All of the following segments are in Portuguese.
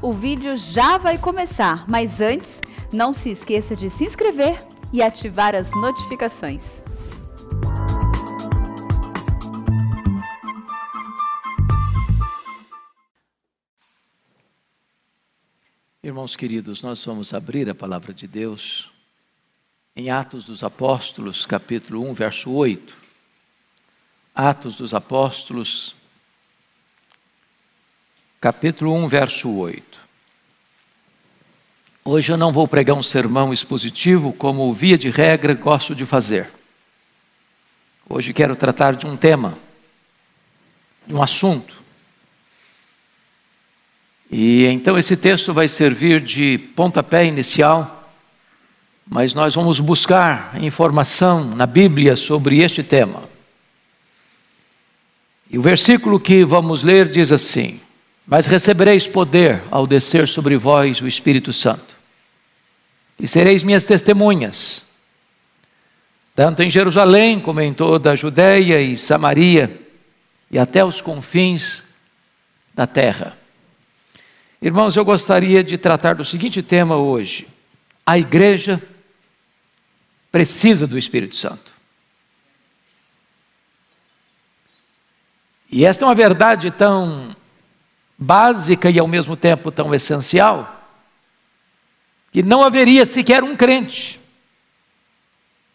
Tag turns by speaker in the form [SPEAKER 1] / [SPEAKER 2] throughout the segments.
[SPEAKER 1] O vídeo já vai começar, mas antes, não se esqueça de se inscrever e ativar as notificações.
[SPEAKER 2] Irmãos queridos, nós vamos abrir a palavra de Deus em Atos dos Apóstolos, capítulo 1, verso 8. Atos dos Apóstolos, capítulo 1, verso 8. Hoje eu não vou pregar um sermão expositivo, como via de regra gosto de fazer. Hoje quero tratar de um tema, de um assunto. E então esse texto vai servir de pontapé inicial, mas nós vamos buscar informação na Bíblia sobre este tema. E o versículo que vamos ler diz assim: mas recebereis poder ao descer sobre vós o Espírito Santo. E sereis minhas testemunhas, tanto em Jerusalém como em toda a Judéia e Samaria e até os confins da terra. Irmãos, eu gostaria de tratar do seguinte tema hoje: a igreja precisa do Espírito Santo. E esta é uma verdade tão básica e ao mesmo tempo tão essencial, que não haveria sequer um crente,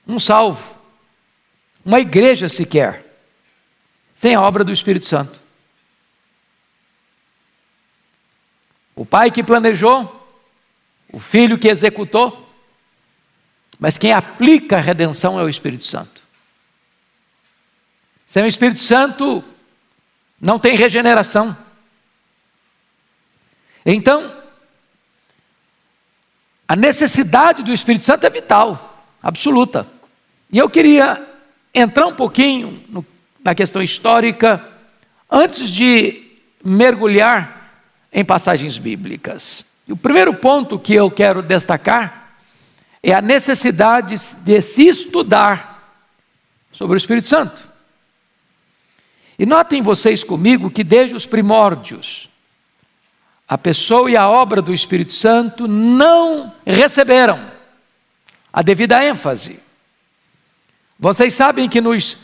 [SPEAKER 2] um salvo, uma igreja sequer, sem a obra do Espírito Santo. O pai que planejou, o filho que executou, mas quem aplica a redenção é o Espírito Santo. Sem o Espírito Santo, não tem regeneração. Então, a necessidade do Espírito Santo é vital, absoluta. E eu queria entrar um pouquinho no, na questão histórica, antes de mergulhar em passagens bíblicas. E o primeiro ponto que eu quero destacar é a necessidade de se estudar sobre o Espírito Santo. E notem vocês comigo que desde os primórdios, a pessoa e a obra do Espírito Santo não receberam a devida ênfase. Vocês sabem que nos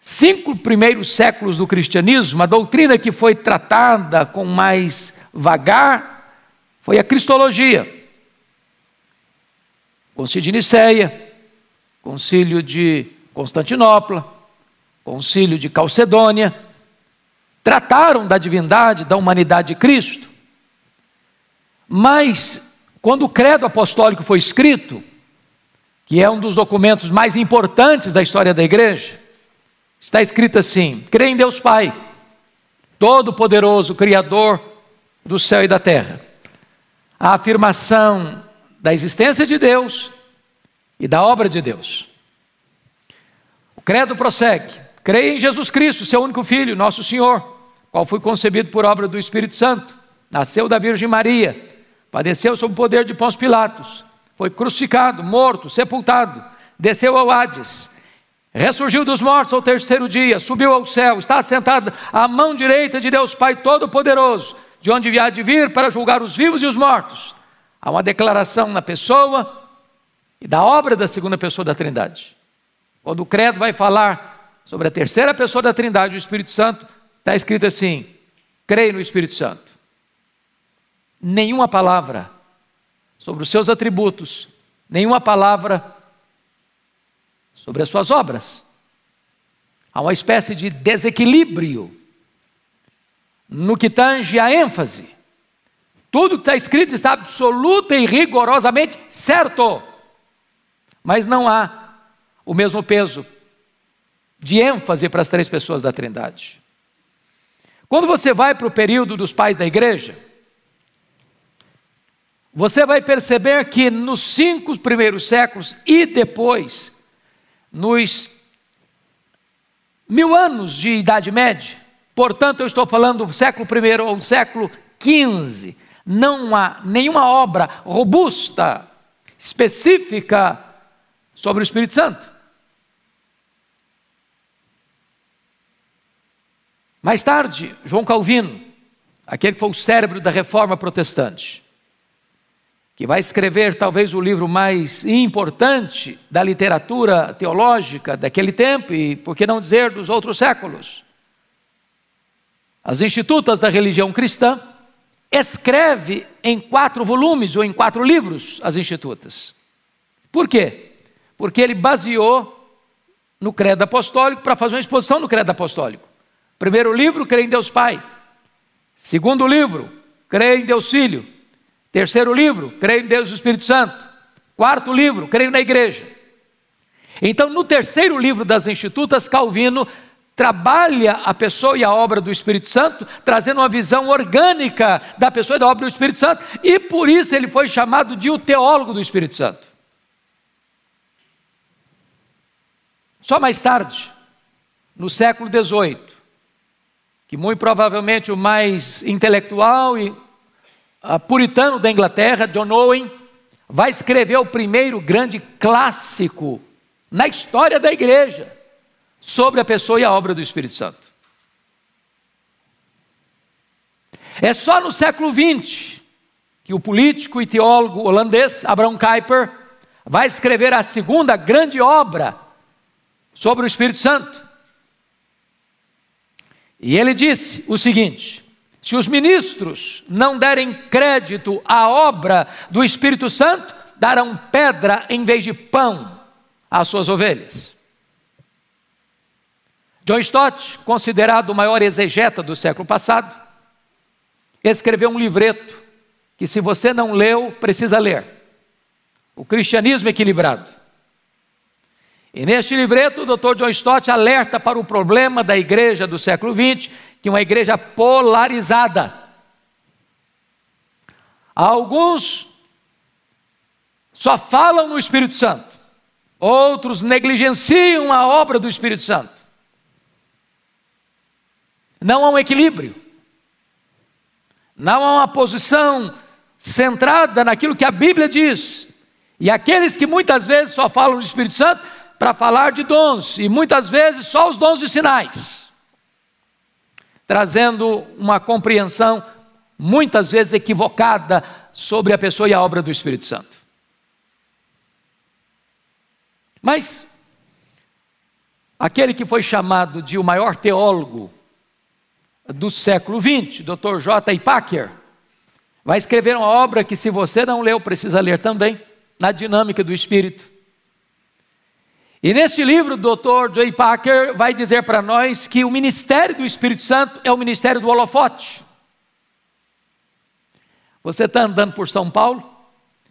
[SPEAKER 2] cinco primeiros séculos do cristianismo, a doutrina que foi tratada com mais vagar foi a cristologia. Concílio de Nicéia, Concílio de Constantinopla, Concílio de Calcedônia, trataram da divindade, da humanidade de Cristo. Mas, quando o credo apostólico foi escrito, que é um dos documentos mais importantes da história da igreja, está escrito assim: crê em Deus Pai, Todo-Poderoso, Criador do céu e da terra. A afirmação da existência de Deus e da obra de Deus. O credo prossegue: creia em Jesus Cristo, seu único Filho, nosso Senhor qual foi concebido por obra do Espírito Santo, nasceu da Virgem Maria, padeceu sob o poder de Pôncio Pilatos, foi crucificado, morto, sepultado, desceu ao Hades, ressurgiu dos mortos ao terceiro dia, subiu ao céu, está sentado à mão direita de Deus Pai Todo-Poderoso, de onde há de vir para julgar os vivos e os mortos. Há uma declaração na pessoa e da obra da segunda pessoa da Trindade. Quando o credo vai falar sobre a terceira pessoa da Trindade, o Espírito Santo, Está escrito assim: creio no Espírito Santo. Nenhuma palavra sobre os seus atributos, nenhuma palavra sobre as suas obras. Há uma espécie de desequilíbrio no que tange a ênfase. Tudo que está escrito está absoluta e rigorosamente certo, mas não há o mesmo peso de ênfase para as três pessoas da Trindade. Quando você vai para o período dos pais da igreja, você vai perceber que nos cinco primeiros séculos e depois, nos mil anos de Idade Média, portanto, eu estou falando do século I ou do século XV, não há nenhuma obra robusta, específica sobre o Espírito Santo. Mais tarde, João Calvino, aquele que foi o cérebro da reforma protestante, que vai escrever talvez o livro mais importante da literatura teológica daquele tempo e, por que não dizer, dos outros séculos. As Institutas da Religião Cristã escreve em quatro volumes ou em quatro livros as Institutas. Por quê? Porque ele baseou no credo apostólico para fazer uma exposição no credo apostólico. Primeiro livro, crê em Deus Pai. Segundo livro, crê em Deus Filho. Terceiro livro, crê em Deus Espírito Santo. Quarto livro, creio na igreja. Então, no terceiro livro das Institutas, Calvino trabalha a pessoa e a obra do Espírito Santo, trazendo uma visão orgânica da pessoa e da obra do Espírito Santo, e por isso ele foi chamado de o teólogo do Espírito Santo. Só mais tarde, no século XVIII, que muito provavelmente o mais intelectual e uh, puritano da Inglaterra, John Owen, vai escrever o primeiro grande clássico na história da igreja sobre a pessoa e a obra do Espírito Santo. É só no século XX que o político e teólogo holandês Abraham Kuyper vai escrever a segunda grande obra sobre o Espírito Santo. E ele disse o seguinte: se os ministros não derem crédito à obra do Espírito Santo, darão pedra em vez de pão às suas ovelhas. John Stott, considerado o maior exegeta do século passado, escreveu um livreto que, se você não leu, precisa ler: O Cristianismo Equilibrado. E neste livreto, o Dr. John Stott alerta para o problema da igreja do século XX, que é uma igreja polarizada. Alguns só falam no Espírito Santo, outros negligenciam a obra do Espírito Santo. Não há um equilíbrio. Não há uma posição centrada naquilo que a Bíblia diz. E aqueles que muitas vezes só falam do Espírito Santo para falar de dons, e muitas vezes só os dons e sinais, trazendo uma compreensão muitas vezes equivocada sobre a pessoa e a obra do Espírito Santo. Mas aquele que foi chamado de o maior teólogo do século XX, Dr. J. Packer, vai escrever uma obra que, se você não leu, precisa ler também, na dinâmica do Espírito. E neste livro, o Dr. J. Packer vai dizer para nós que o ministério do Espírito Santo é o ministério do holofote. Você está andando por São Paulo,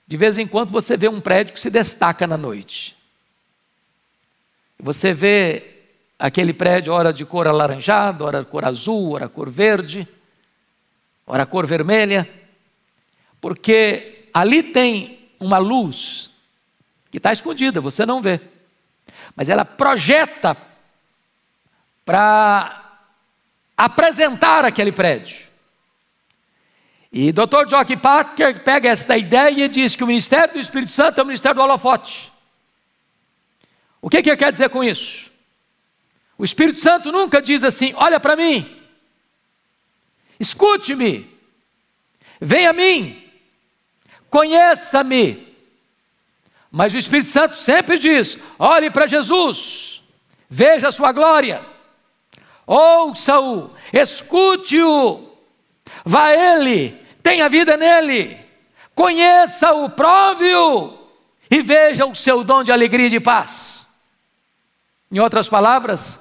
[SPEAKER 2] de vez em quando você vê um prédio que se destaca na noite. Você vê aquele prédio, ora de cor alaranjada, ora cor azul, ora cor verde, ora cor vermelha, porque ali tem uma luz que está escondida, você não vê, mas ela projeta para apresentar aquele prédio. E Dr. Jock Parker pega esta ideia e diz que o ministério do Espírito Santo é o ministério do holofote. O que, que ele quer dizer com isso? O Espírito Santo nunca diz assim: olha para mim, escute-me, venha a mim, conheça-me. Mas o Espírito Santo sempre diz: olhe para Jesus, veja a sua glória, ouça-o, escute-o, vá a Ele, tenha vida nele, conheça-o, prove-o e veja o seu dom de alegria e de paz. Em outras palavras,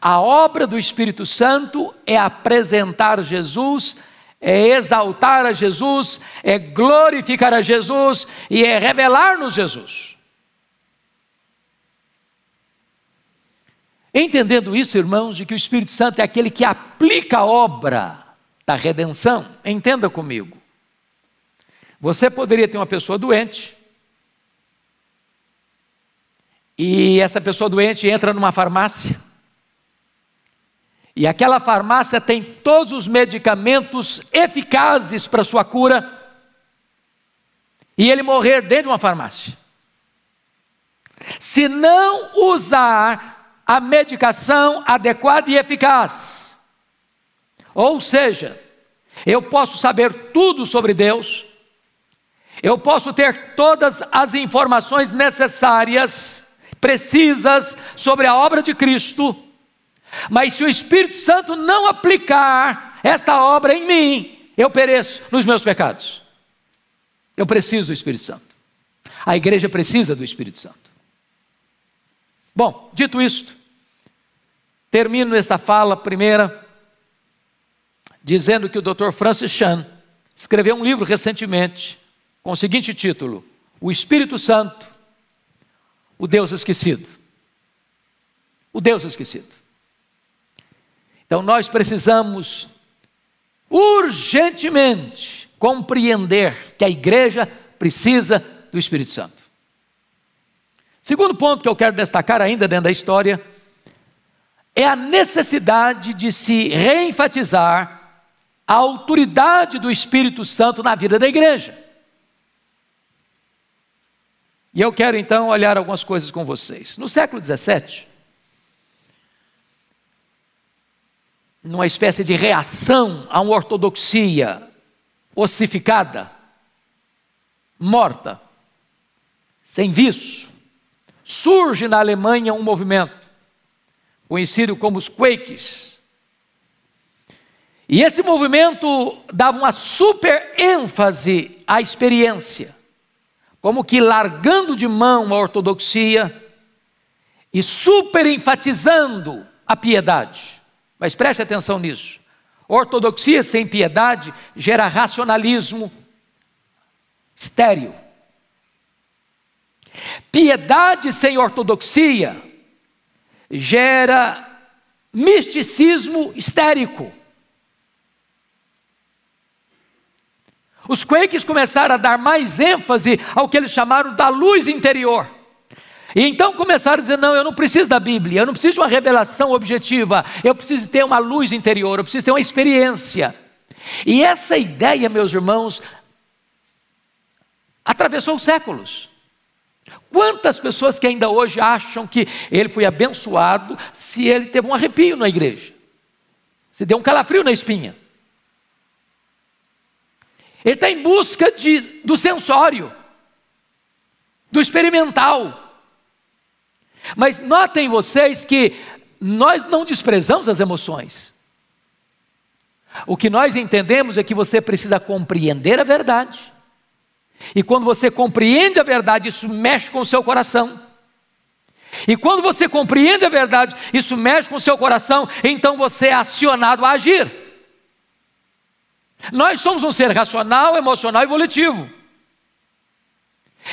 [SPEAKER 2] a obra do Espírito Santo é apresentar Jesus, é exaltar a Jesus, é glorificar a Jesus e é revelar-nos Jesus. Entendendo isso, irmãos, de que o Espírito Santo é aquele que aplica a obra da redenção, entenda comigo. Você poderia ter uma pessoa doente, e essa pessoa doente entra numa farmácia, e aquela farmácia tem todos os medicamentos eficazes para sua cura. E ele morrer dentro de uma farmácia. Se não usar a medicação adequada e eficaz, ou seja, eu posso saber tudo sobre Deus, eu posso ter todas as informações necessárias, precisas, sobre a obra de Cristo, mas se o Espírito Santo não aplicar esta obra em mim, eu pereço nos meus pecados. Eu preciso do Espírito Santo. A igreja precisa do Espírito Santo. Bom, dito isto, termino esta fala primeira dizendo que o Dr. Francis Chan escreveu um livro recentemente com o seguinte título: O Espírito Santo, o Deus esquecido. O Deus esquecido. Então nós precisamos urgentemente compreender que a igreja precisa do Espírito Santo. Segundo ponto que eu quero destacar ainda dentro da história é a necessidade de se reenfatizar a autoridade do Espírito Santo na vida da igreja. E eu quero então olhar algumas coisas com vocês. No século XVII, numa espécie de reação a uma ortodoxia ossificada, morta, sem viço, surge na Alemanha um movimento conhecido como os Quakes, e esse movimento dava uma super ênfase à experiência, como que largando de mão a ortodoxia e super enfatizando a piedade. Mas preste atenção nisso. Ortodoxia sem piedade gera racionalismo estéril. Piedade sem ortodoxia gera misticismo histérico. Os Quakes começaram a dar mais ênfase ao que eles chamaram da luz interior. E então começaram a dizer: não, eu não preciso da Bíblia, eu não preciso de uma revelação objetiva, eu preciso ter uma luz interior, eu preciso ter uma experiência. E essa ideia, meus irmãos, atravessou os séculos. Quantas pessoas que ainda hoje acham que ele foi abençoado se ele teve um arrepio na igreja, se deu um calafrio na espinha. Ele está em busca de, do sensório, do experimental. Mas notem vocês que nós não desprezamos as emoções. O que nós entendemos é que você precisa compreender a verdade. E quando você compreende a verdade, isso mexe com o seu coração. E quando você compreende a verdade, isso mexe com o seu coração, então você é acionado a agir. Nós somos um ser racional, emocional e volitivo.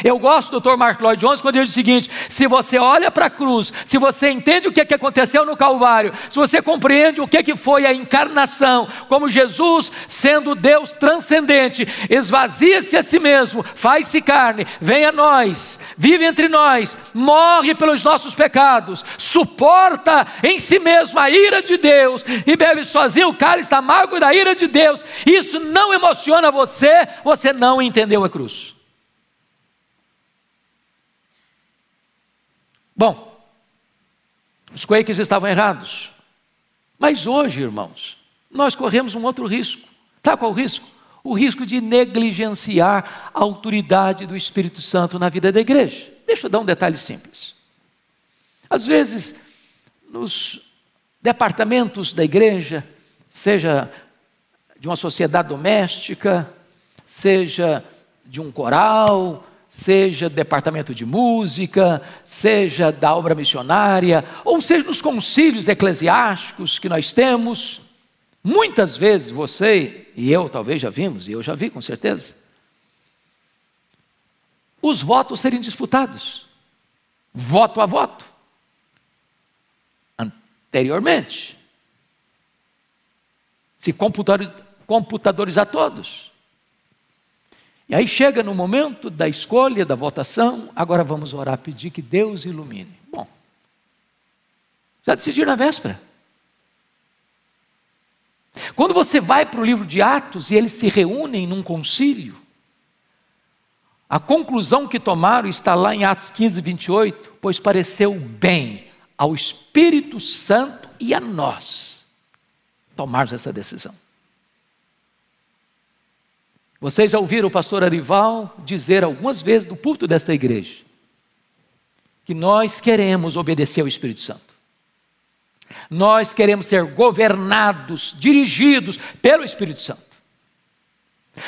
[SPEAKER 2] Eu gosto do Dr. Mark Lloyd Jones quando ele diz o seguinte: se você olha para a cruz, se você entende o que, é que aconteceu no Calvário, se você compreende o que, é que foi a encarnação, como Jesus, sendo Deus transcendente, esvazia-se a si mesmo, faz-se carne, vem a nós, vive entre nós, morre pelos nossos pecados, suporta em si mesmo a ira de Deus e bebe sozinho o cálice amargo da ira de Deus, isso não emociona você, você não entendeu a cruz. Bom, os Quakers estavam errados. Mas hoje, irmãos, nós corremos um outro risco. Sabe qual o risco? O risco de negligenciar a autoridade do Espírito Santo na vida da igreja. Deixa eu dar um detalhe simples. Às vezes, nos departamentos da igreja, seja de uma sociedade doméstica, seja de um coral, seja do departamento de música, seja da obra missionária, ou seja nos concílios eclesiásticos que nós temos, muitas vezes você e eu talvez já vimos, e eu já vi com certeza, os votos serem disputados, voto a voto, anteriormente, se computadorizar todos. E aí chega no momento da escolha, da votação, agora vamos orar, pedir que Deus ilumine. Bom, já decidiu na véspera. Quando você vai para o livro de Atos e eles se reúnem num concílio, a conclusão que tomaram está lá em Atos 15, 28, pois pareceu bem ao Espírito Santo e a nós tomarmos essa decisão. Vocês já ouviram o pastor Arival dizer algumas vezes no púlpito desta igreja que nós queremos obedecer ao Espírito Santo. Nós queremos ser governados, dirigidos pelo Espírito Santo.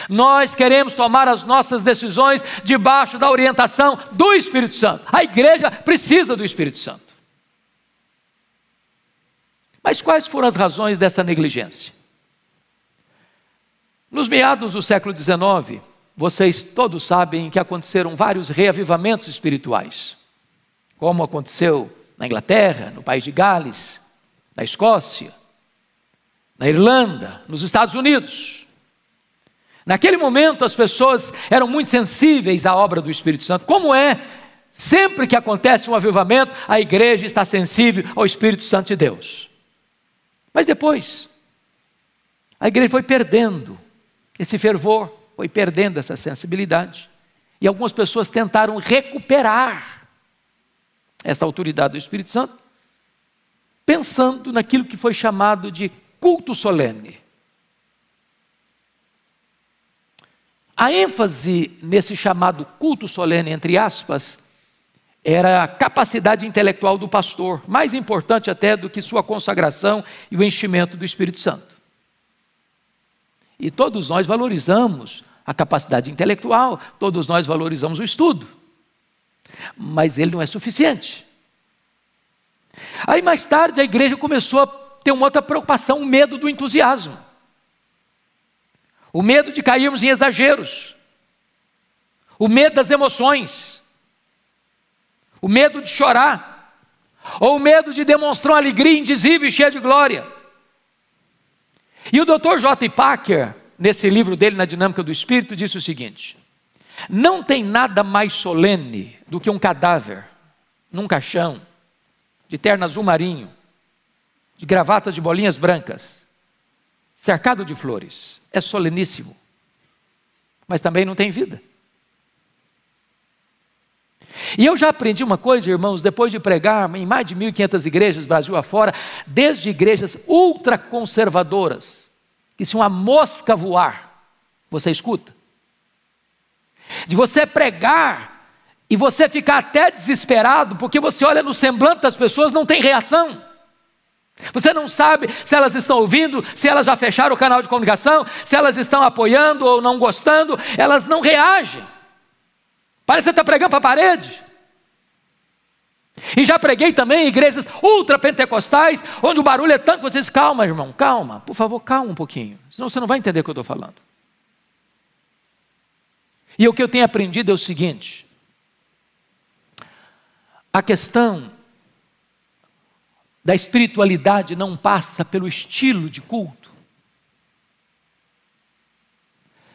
[SPEAKER 2] Nós queremos tomar as nossas decisões debaixo da orientação do Espírito Santo. A igreja precisa do Espírito Santo. Mas quais foram as razões dessa negligência? Nos meados do século XIX, vocês todos sabem que aconteceram vários reavivamentos espirituais, como aconteceu na Inglaterra, no país de Gales, na Escócia, na Irlanda, nos Estados Unidos. Naquele momento as pessoas eram muito sensíveis à obra do Espírito Santo. Como é? Sempre que acontece um avivamento, a igreja está sensível ao Espírito Santo de Deus. Mas depois, a igreja foi perdendo esse fervor, foi perdendo essa sensibilidade. E algumas pessoas tentaram recuperar essa autoridade do Espírito Santo, pensando naquilo que foi chamado de culto solene. A ênfase nesse chamado culto solene, entre aspas, era a capacidade intelectual do pastor, mais importante até do que sua consagração e o enchimento do Espírito Santo. E todos nós valorizamos a capacidade intelectual, todos nós valorizamos o estudo, mas ele não é suficiente. Aí mais tarde a igreja começou a ter uma outra preocupação, o medo do entusiasmo, o medo de cairmos em exageros, o medo das emoções, o medo de chorar, ou o medo de demonstrar uma alegria indizível e cheia de glória. E o Dr. J. Packer, nesse livro dele, Na Dinâmica do Espírito, disse o seguinte: Não tem nada mais solene do que um cadáver num caixão, de terno azul marinho, de gravatas de bolinhas brancas, cercado de flores. É soleníssimo, mas também não tem vida. E eu já aprendi uma coisa, irmãos, depois de pregar em mais de 1.500 igrejas, Brasil afora, desde igrejas ultraconservadoras, que se uma mosca voar, você escuta. De você pregar e você ficar até desesperado, porque você olha no semblante das pessoas, não tem reação. Você não sabe se elas estão ouvindo, se elas já fecharam o canal de comunicação, se elas estão apoiando ou não gostando, elas não reagem. Parece que você está pregando para a parede. E já preguei também em igrejas ultrapentecostais, onde o barulho é tanto que vocês, calma, irmão, calma, por favor, calma um pouquinho, senão você não vai entender o que eu estou falando. E o que eu tenho aprendido é o seguinte: a questão da espiritualidade não passa pelo estilo de culto.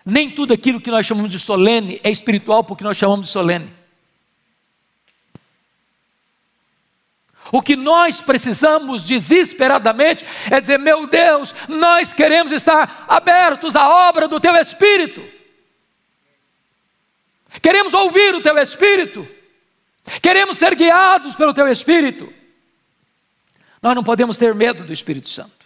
[SPEAKER 2] Nem tudo aquilo que nós chamamos de solene é espiritual porque nós chamamos de solene. O que nós precisamos desesperadamente é dizer: meu Deus, nós queremos estar abertos à obra do Teu Espírito, queremos ouvir o Teu Espírito, queremos ser guiados pelo Teu Espírito. Nós não podemos ter medo do Espírito Santo.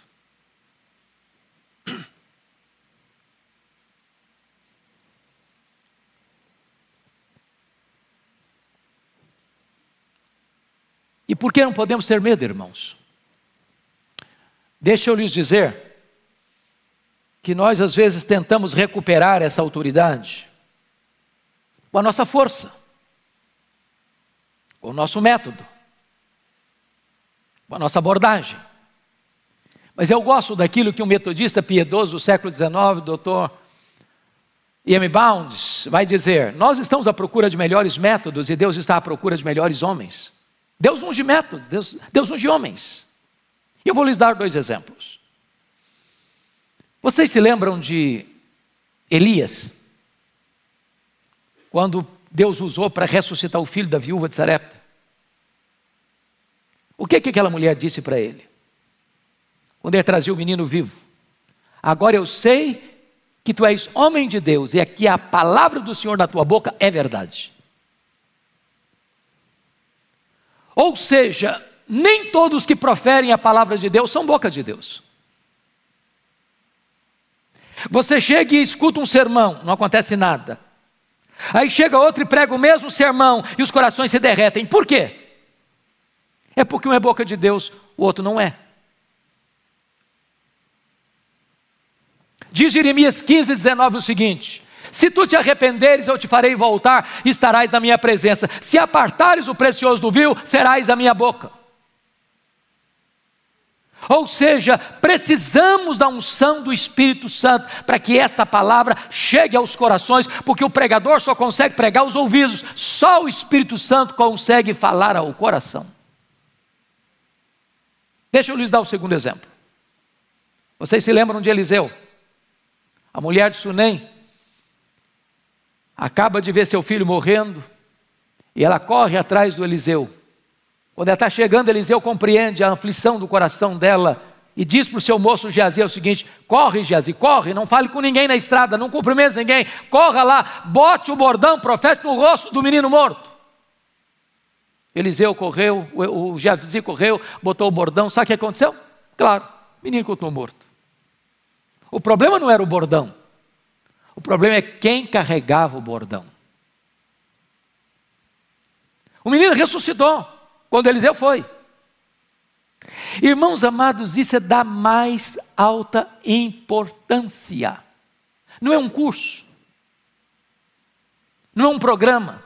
[SPEAKER 2] Por que não podemos ter medo, irmãos? Deixa eu lhes dizer que nós às vezes tentamos recuperar essa autoridade com a nossa força, com o nosso método, com a nossa abordagem. Mas eu gosto daquilo que um metodista piedoso do século XIX, doutor E.M. Bounds, vai dizer: Nós estamos à procura de melhores métodos e Deus está à procura de melhores homens. Deus unge método, Deus, Deus unge homens. E eu vou lhes dar dois exemplos. Vocês se lembram de Elias? Quando Deus usou para ressuscitar o filho da viúva de Sarepta? O que, que aquela mulher disse para ele? Quando ele trazia o menino vivo. Agora eu sei que tu és homem de Deus e aqui a palavra do Senhor na tua boca é verdade. Ou seja, nem todos que proferem a palavra de Deus são boca de Deus. Você chega e escuta um sermão, não acontece nada. Aí chega outro e prega o mesmo sermão e os corações se derretem. Por quê? É porque um é boca de Deus, o outro não é. Diz Jeremias 15, 19 o seguinte: Se tu te arrependeres, eu te farei voltar estarás na minha presença. Se apartares o precioso do vil, serás a minha boca. Ou seja, precisamos da unção do Espírito Santo para que esta palavra chegue aos corações, porque o pregador só consegue pregar os ouvidos, só o Espírito Santo consegue falar ao coração. Deixa eu lhes dar o segundo exemplo. Vocês se lembram de Eliseu? A mulher de Sunem acaba de ver seu filho morrendo e ela corre atrás do Eliseu. Quando ela está chegando, Eliseu compreende a aflição do coração dela e diz para o seu moço Geazi o seguinte: corre, Geazi, corre, não fale com ninguém na estrada, não cumprimente ninguém, corra lá, bote o bordão profético no rosto do menino morto. Eliseu correu, o, o Geazi correu, botou o bordão, sabe o que aconteceu? Claro, o menino continuou morto. O problema não era o bordão, o problema é quem carregava o bordão. O menino ressuscitou quando Eliseu foi. Irmãos amados, isso é da mais alta importância. Não é um curso, não é um programa.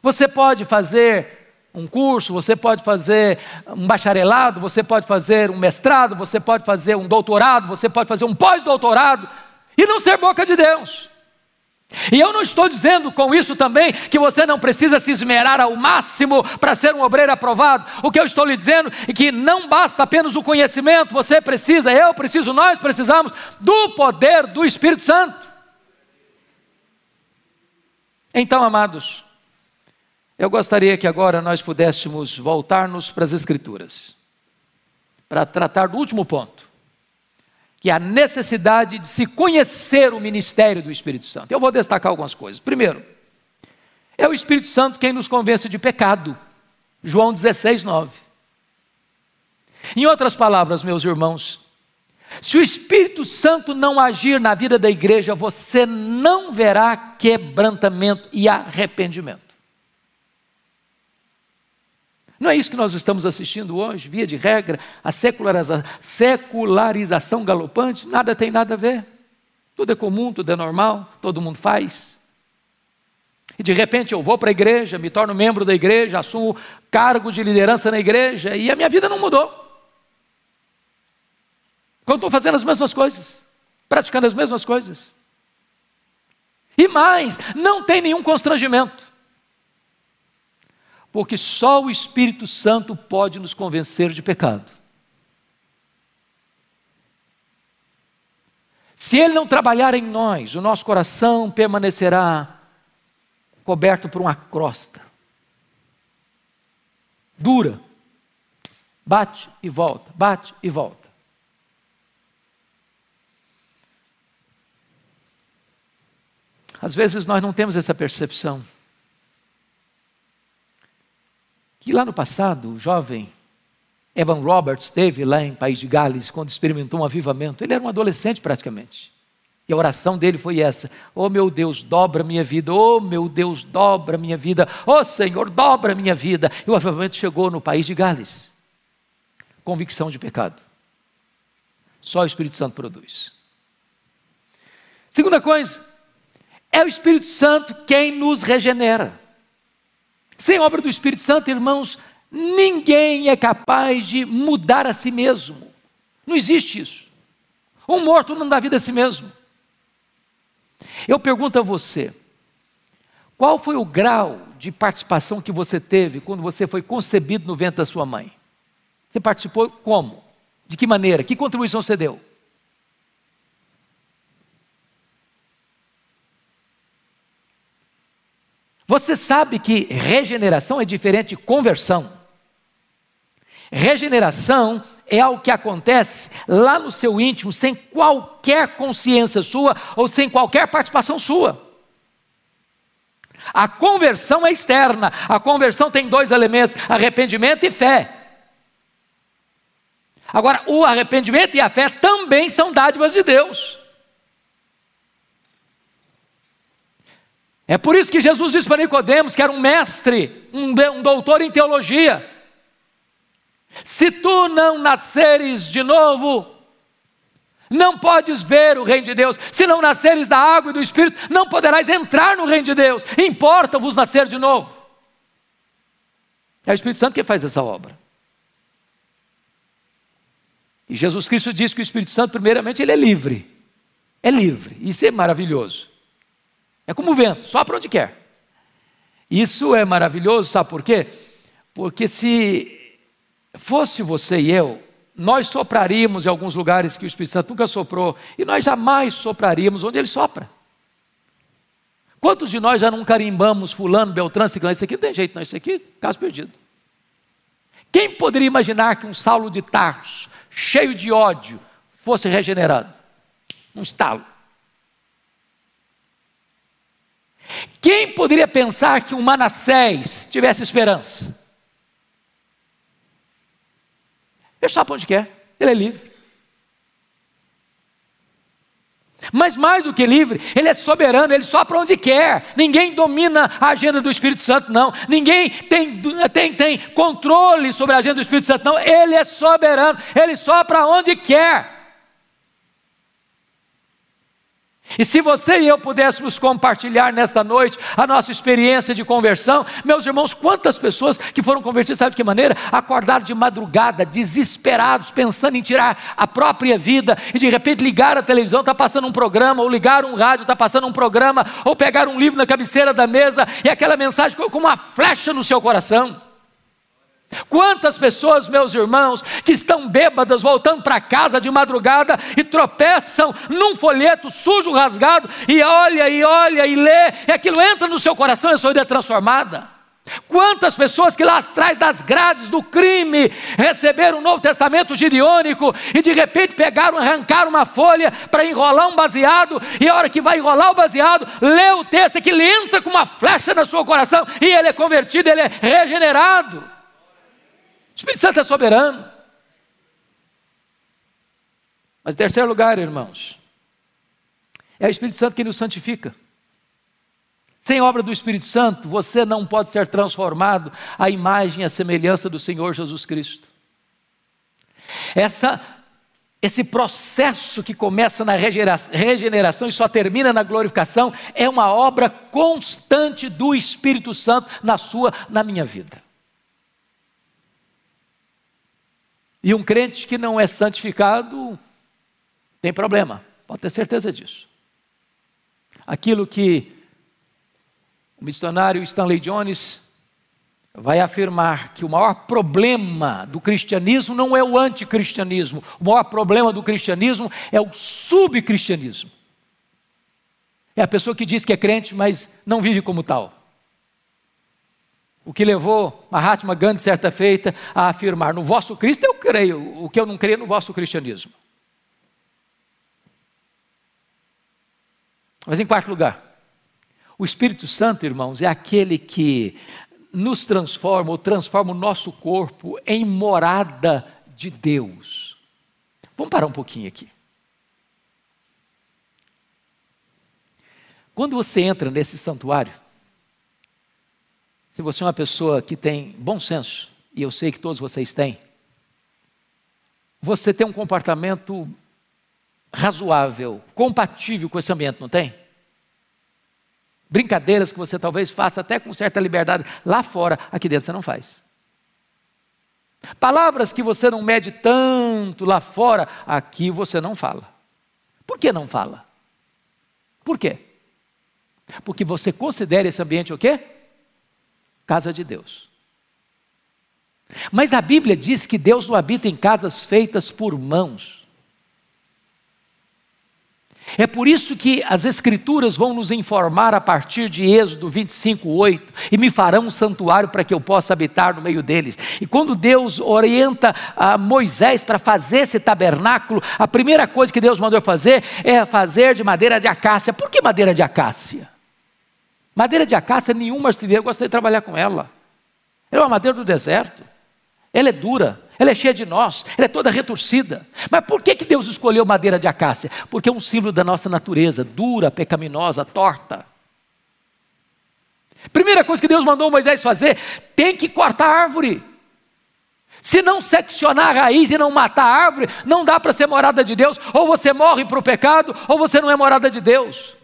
[SPEAKER 2] Você pode fazer um curso, você pode fazer um bacharelado, você pode fazer um mestrado, você pode fazer um doutorado, você pode fazer um pós-doutorado e não ser boca de Deus. E eu não estou dizendo com isso também que você não precisa se esmerar ao máximo para ser um obreiro aprovado. O que eu estou lhe dizendo é que não basta apenas o conhecimento, você precisa, eu preciso, nós precisamos do poder do Espírito Santo. Então, amados, eu gostaria que agora nós pudéssemos voltar-nos para as Escrituras, para tratar do último ponto que é a necessidade de se conhecer o ministério do Espírito Santo. Eu vou destacar algumas coisas. Primeiro, é o Espírito Santo quem nos convence de pecado. João 16, 9. Em outras palavras, meus irmãos, se o Espírito Santo não agir na vida da igreja, você não verá quebrantamento e arrependimento. Não é isso que nós estamos assistindo hoje, via de regra, a seculariza secularização galopante, nada tem nada a ver. Tudo é comum, tudo é normal, todo mundo faz. E de repente eu vou para a igreja, me torno membro da igreja, assumo cargo de liderança na igreja e a minha vida não mudou. Continuo fazendo as mesmas coisas, praticando as mesmas coisas. E mais, não tem nenhum constrangimento porque só o Espírito Santo pode nos convencer de pecado. Se ele não trabalhar em nós, o nosso coração permanecerá coberto por uma crosta dura. Bate e volta, bate e volta. Às vezes nós não temos essa percepção que lá no passado, o jovem Evan Roberts teve lá em País de Gales, quando experimentou um avivamento. Ele era um adolescente praticamente. E a oração dele foi essa: Oh meu Deus, dobra minha vida. Oh meu Deus, dobra minha vida. Oh Senhor, dobra minha vida. E o avivamento chegou no País de Gales. Convicção de pecado. Só o Espírito Santo produz. Segunda coisa, é o Espírito Santo quem nos regenera. Sem obra do Espírito Santo, irmãos, ninguém é capaz de mudar a si mesmo. Não existe isso. Um morto não dá vida a si mesmo. Eu pergunto a você: qual foi o grau de participação que você teve quando você foi concebido no ventre da sua mãe? Você participou como? De que maneira? Que contribuição você deu? Você sabe que regeneração é diferente de conversão. Regeneração é algo que acontece lá no seu íntimo, sem qualquer consciência sua ou sem qualquer participação sua. A conversão é externa. A conversão tem dois elementos: arrependimento e fé. Agora, o arrependimento e a fé também são dádivas de Deus. É por isso que Jesus disse para Nicodemos, que era um mestre, um, um doutor em teologia: se tu não nasceres de novo, não podes ver o reino de Deus. Se não nasceres da água e do Espírito, não poderás entrar no reino de Deus. Importa-vos nascer de novo. É o Espírito Santo que faz essa obra. E Jesus Cristo diz que o Espírito Santo, primeiramente, ele é livre. É livre. Isso é maravilhoso. É como o vento, só para onde quer. Isso é maravilhoso, sabe por quê? Porque se fosse você e eu, nós sopraríamos em alguns lugares que o Espírito Santo nunca soprou, e nós jamais sopraríamos onde ele sopra. Quantos de nós já não carimbamos fulano, beltrano, ciclano, isso aqui não tem jeito não, isso aqui, caso perdido. Quem poderia imaginar que um Saulo de Tarso, cheio de ódio, fosse regenerado? Um estalo. Quem poderia pensar que um Manassés tivesse esperança? Ele sabe onde quer, ele é livre. Mas mais do que livre, ele é soberano, ele só para onde quer. Ninguém domina a agenda do Espírito Santo, não. Ninguém tem, tem, tem controle sobre a agenda do Espírito Santo, não. Ele é soberano, ele só para onde quer. E se você e eu pudéssemos compartilhar nesta noite a nossa experiência de conversão, meus irmãos, quantas pessoas que foram convertidas, sabe de que maneira? Acordaram de madrugada, desesperados, pensando em tirar a própria vida, e de repente ligaram a televisão, está passando um programa, ou ligaram um rádio, está passando um programa, ou pegaram um livro na cabeceira da mesa, e aquela mensagem como uma flecha no seu coração. Quantas pessoas, meus irmãos, que estão bêbadas, voltando para casa de madrugada e tropeçam num folheto sujo, rasgado, e olha, e olha, e lê, e aquilo entra no seu coração e a sua vida é transformada. Quantas pessoas que lá atrás das grades do crime receberam o Novo Testamento gideônico e de repente pegaram, arrancaram uma folha para enrolar um baseado, e a hora que vai enrolar o baseado, lê o texto que ele entra com uma flecha no seu coração e ele é convertido, ele é regenerado. O Espírito Santo é soberano. Mas em terceiro lugar, irmãos, é o Espírito Santo que nos santifica. Sem obra do Espírito Santo, você não pode ser transformado à imagem e à semelhança do Senhor Jesus Cristo. Essa, esse processo que começa na regeneração e só termina na glorificação é uma obra constante do Espírito Santo na sua, na minha vida. E um crente que não é santificado tem problema, pode ter certeza disso. Aquilo que o missionário Stanley Jones vai afirmar que o maior problema do cristianismo não é o anticristianismo, o maior problema do cristianismo é o subcristianismo. É a pessoa que diz que é crente, mas não vive como tal. O que levou Mahatma Gandhi, certa feita, a afirmar: no vosso Cristo eu creio, o que eu não creio no vosso cristianismo. Mas em quarto lugar, o Espírito Santo, irmãos, é aquele que nos transforma, ou transforma o nosso corpo em morada de Deus. Vamos parar um pouquinho aqui. Quando você entra nesse santuário, se você é uma pessoa que tem bom senso, e eu sei que todos vocês têm, você tem um comportamento razoável, compatível com esse ambiente, não tem? Brincadeiras que você talvez faça até com certa liberdade lá fora, aqui dentro você não faz. Palavras que você não mede tanto lá fora, aqui você não fala. Por que não fala? Por quê? Porque você considera esse ambiente o quê? Casa de Deus. Mas a Bíblia diz que Deus não habita em casas feitas por mãos. É por isso que as Escrituras vão nos informar a partir de Êxodo 25, 8, e me farão um santuário para que eu possa habitar no meio deles. E quando Deus orienta a Moisés para fazer esse tabernáculo, a primeira coisa que Deus mandou fazer é fazer de madeira de acácia. Por que madeira de acácia? Madeira de acácia, nenhum marceneiro gostaria de trabalhar com ela. Ela é uma madeira do deserto. Ela é dura, ela é cheia de nós, ela é toda retorcida. Mas por que, que Deus escolheu madeira de acácia? Porque é um símbolo da nossa natureza, dura, pecaminosa, torta. Primeira coisa que Deus mandou Moisés fazer: tem que cortar a árvore. Se não seccionar a raiz e não matar a árvore, não dá para ser morada de Deus. Ou você morre para o pecado, ou você não é morada de Deus.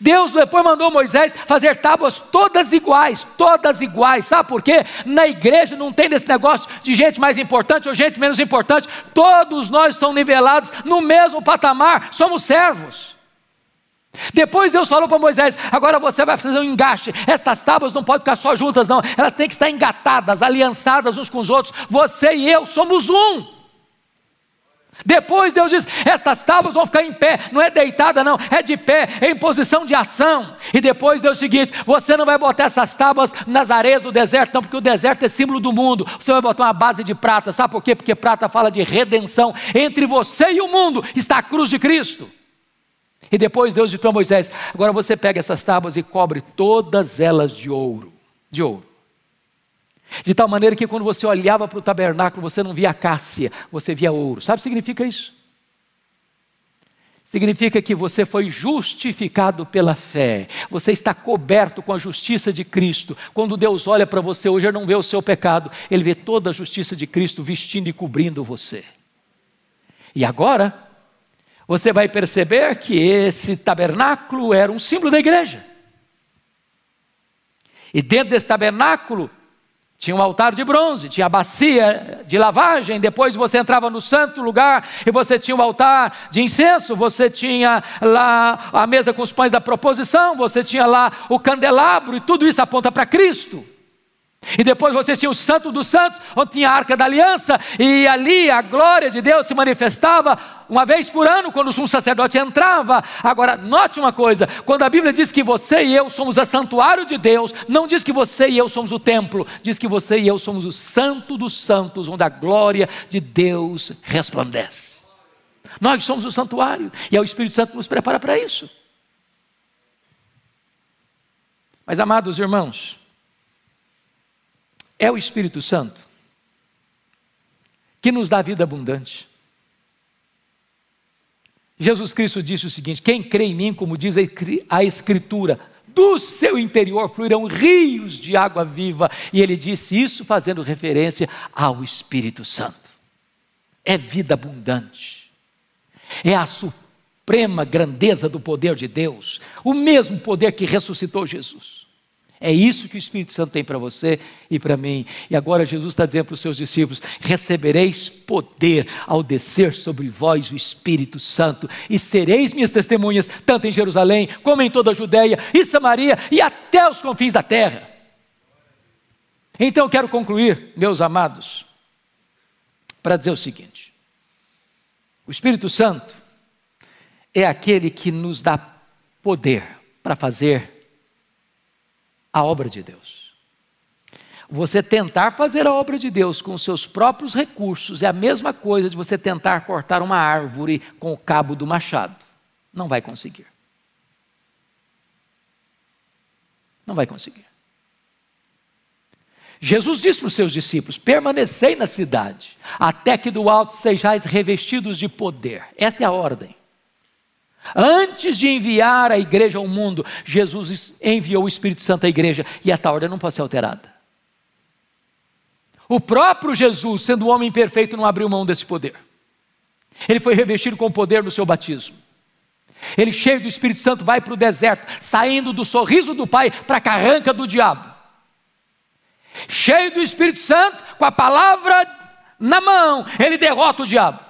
[SPEAKER 2] Deus depois mandou Moisés fazer tábuas todas iguais, todas iguais. Sabe por quê? Na igreja não tem esse negócio de gente mais importante ou gente menos importante. Todos nós somos nivelados no mesmo patamar, somos servos. Depois Deus falou para Moisés: agora você vai fazer um engaste. Estas tábuas não podem ficar só juntas, não. Elas têm que estar engatadas, aliançadas uns com os outros. Você e eu somos um. Depois Deus diz: estas tábuas vão ficar em pé, não é deitada, não, é de pé, é em posição de ação. E depois Deus diz você não vai botar essas tábuas nas areias do deserto, não, porque o deserto é símbolo do mundo. Você vai botar uma base de prata, sabe por quê? Porque prata fala de redenção. Entre você e o mundo está a cruz de Cristo. E depois Deus disse para Moisés: agora você pega essas tábuas e cobre todas elas de ouro. De ouro. De tal maneira que quando você olhava para o tabernáculo, você não via cássia, você via ouro. Sabe o que significa isso? Significa que você foi justificado pela fé, você está coberto com a justiça de Cristo. Quando Deus olha para você hoje, Ele não vê o seu pecado, Ele vê toda a justiça de Cristo vestindo e cobrindo você. E agora, você vai perceber que esse tabernáculo era um símbolo da igreja. E dentro desse tabernáculo tinha um altar de bronze, tinha a bacia de lavagem, depois você entrava no santo lugar e você tinha um altar de incenso, você tinha lá a mesa com os pães da proposição, você tinha lá o candelabro e tudo isso aponta para Cristo. E depois você tinha o Santo dos Santos, onde tinha a Arca da Aliança, e ali a glória de Deus se manifestava uma vez por ano, quando o sumo sacerdote entrava. Agora, note uma coisa: quando a Bíblia diz que você e eu somos o santuário de Deus, não diz que você e eu somos o templo, diz que você e eu somos o Santo dos Santos, onde a glória de Deus resplandece. Nós somos o santuário, e é o Espírito Santo que nos prepara para isso. Mas, amados irmãos, é o Espírito Santo que nos dá vida abundante. Jesus Cristo disse o seguinte: quem crê em mim, como diz a Escritura, do seu interior fluirão rios de água viva. E ele disse isso fazendo referência ao Espírito Santo. É vida abundante, é a suprema grandeza do poder de Deus, o mesmo poder que ressuscitou Jesus. É isso que o Espírito Santo tem para você e para mim. E agora Jesus está dizendo para os seus discípulos: recebereis poder ao descer sobre vós o Espírito Santo, e sereis minhas testemunhas, tanto em Jerusalém, como em toda a Judéia e Samaria e até os confins da terra. Então eu quero concluir, meus amados, para dizer o seguinte: o Espírito Santo é aquele que nos dá poder para fazer a obra de Deus. Você tentar fazer a obra de Deus com seus próprios recursos é a mesma coisa de você tentar cortar uma árvore com o cabo do machado. Não vai conseguir. Não vai conseguir. Jesus disse para os seus discípulos: permanecei na cidade, até que do alto sejais revestidos de poder. Esta é a ordem. Antes de enviar a igreja ao mundo, Jesus enviou o Espírito Santo à igreja e esta ordem não pode ser alterada. O próprio Jesus, sendo um homem perfeito, não abriu mão desse poder. Ele foi revestido com o poder do seu batismo. Ele, cheio do Espírito Santo, vai para o deserto, saindo do sorriso do Pai para a carranca do diabo. Cheio do Espírito Santo, com a palavra na mão, ele derrota o diabo.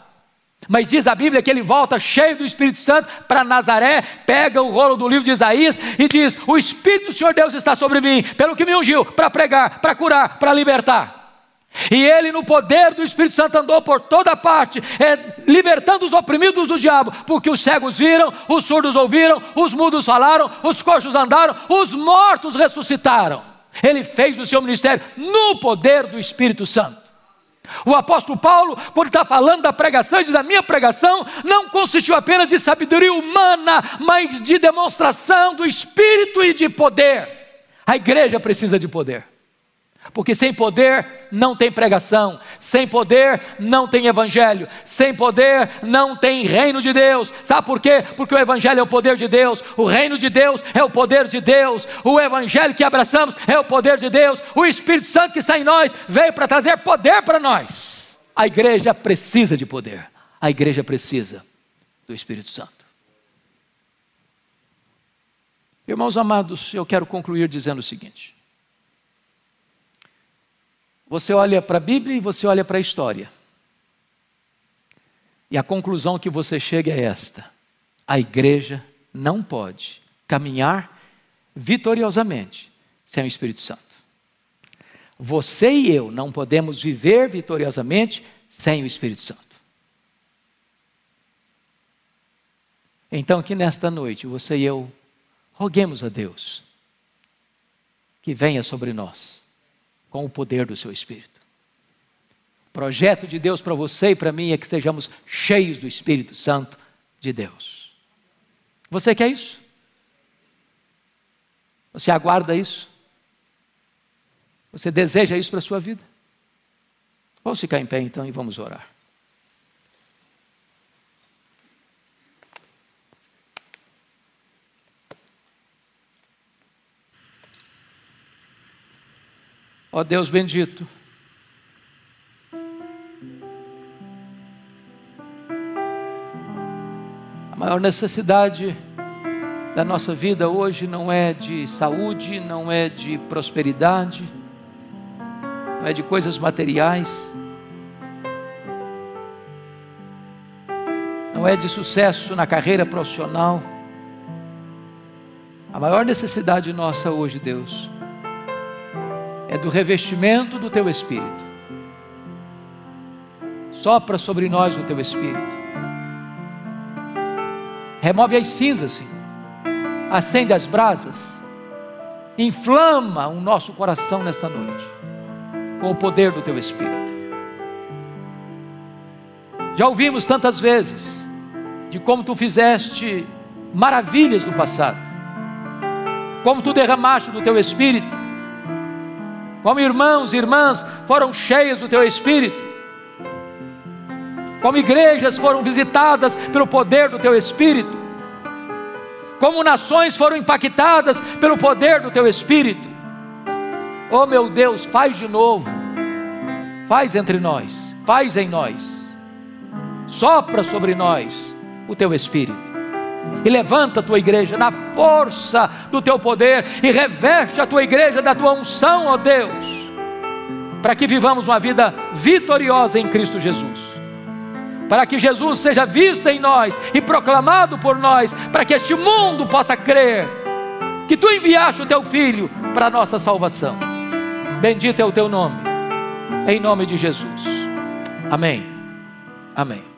[SPEAKER 2] Mas diz a Bíblia que ele volta cheio do Espírito Santo para Nazaré, pega o rolo do livro de Isaías e diz: O Espírito do Senhor Deus está sobre mim, pelo que me ungiu, para pregar, para curar, para libertar. E ele, no poder do Espírito Santo, andou por toda parte, é, libertando os oprimidos do diabo, porque os cegos viram, os surdos ouviram, os mudos falaram, os coxos andaram, os mortos ressuscitaram. Ele fez o seu ministério no poder do Espírito Santo. O apóstolo Paulo, quando está falando da pregação, diz: a minha pregação não consistiu apenas de sabedoria humana, mas de demonstração do Espírito e de poder. A igreja precisa de poder. Porque sem poder não tem pregação, sem poder não tem evangelho, sem poder não tem reino de Deus. Sabe por quê? Porque o evangelho é o poder de Deus, o reino de Deus é o poder de Deus, o evangelho que abraçamos é o poder de Deus, o Espírito Santo que está em nós veio para trazer poder para nós. A igreja precisa de poder, a igreja precisa do Espírito Santo. Irmãos amados, eu quero concluir dizendo o seguinte: você olha para a Bíblia e você olha para a história. E a conclusão que você chega é esta: a igreja não pode caminhar vitoriosamente sem o Espírito Santo. Você e eu não podemos viver vitoriosamente sem o Espírito Santo. Então, que nesta noite você e eu roguemos a Deus que venha sobre nós com o poder do seu Espírito. O projeto de Deus para você e para mim é que sejamos cheios do Espírito Santo de Deus. Você quer isso? Você aguarda isso? Você deseja isso para a sua vida? Vamos ficar em pé então e vamos orar. Ó Deus bendito, a maior necessidade da nossa vida hoje não é de saúde, não é de prosperidade, não é de coisas materiais, não é de sucesso na carreira profissional. A maior necessidade nossa hoje, Deus, é do revestimento do teu espírito. Sopra sobre nós o teu espírito. Remove as cinzas, Senhor. Acende as brasas. Inflama o nosso coração nesta noite com o poder do teu espírito. Já ouvimos tantas vezes de como tu fizeste maravilhas no passado, como tu derramaste do teu espírito como irmãos e irmãs foram cheios do teu espírito, como igrejas foram visitadas pelo poder do teu espírito, como nações foram impactadas pelo poder do teu espírito. Oh meu Deus, faz de novo, faz entre nós, faz em nós, sopra sobre nós o teu espírito e levanta a tua igreja na força do teu poder e reveste a tua igreja da tua unção, ó Deus, para que vivamos uma vida vitoriosa em Cristo Jesus. Para que Jesus seja visto em nós e proclamado por nós, para que este mundo possa crer que tu enviaste o teu filho para a nossa salvação. Bendito é o teu nome, em nome de Jesus. Amém. Amém.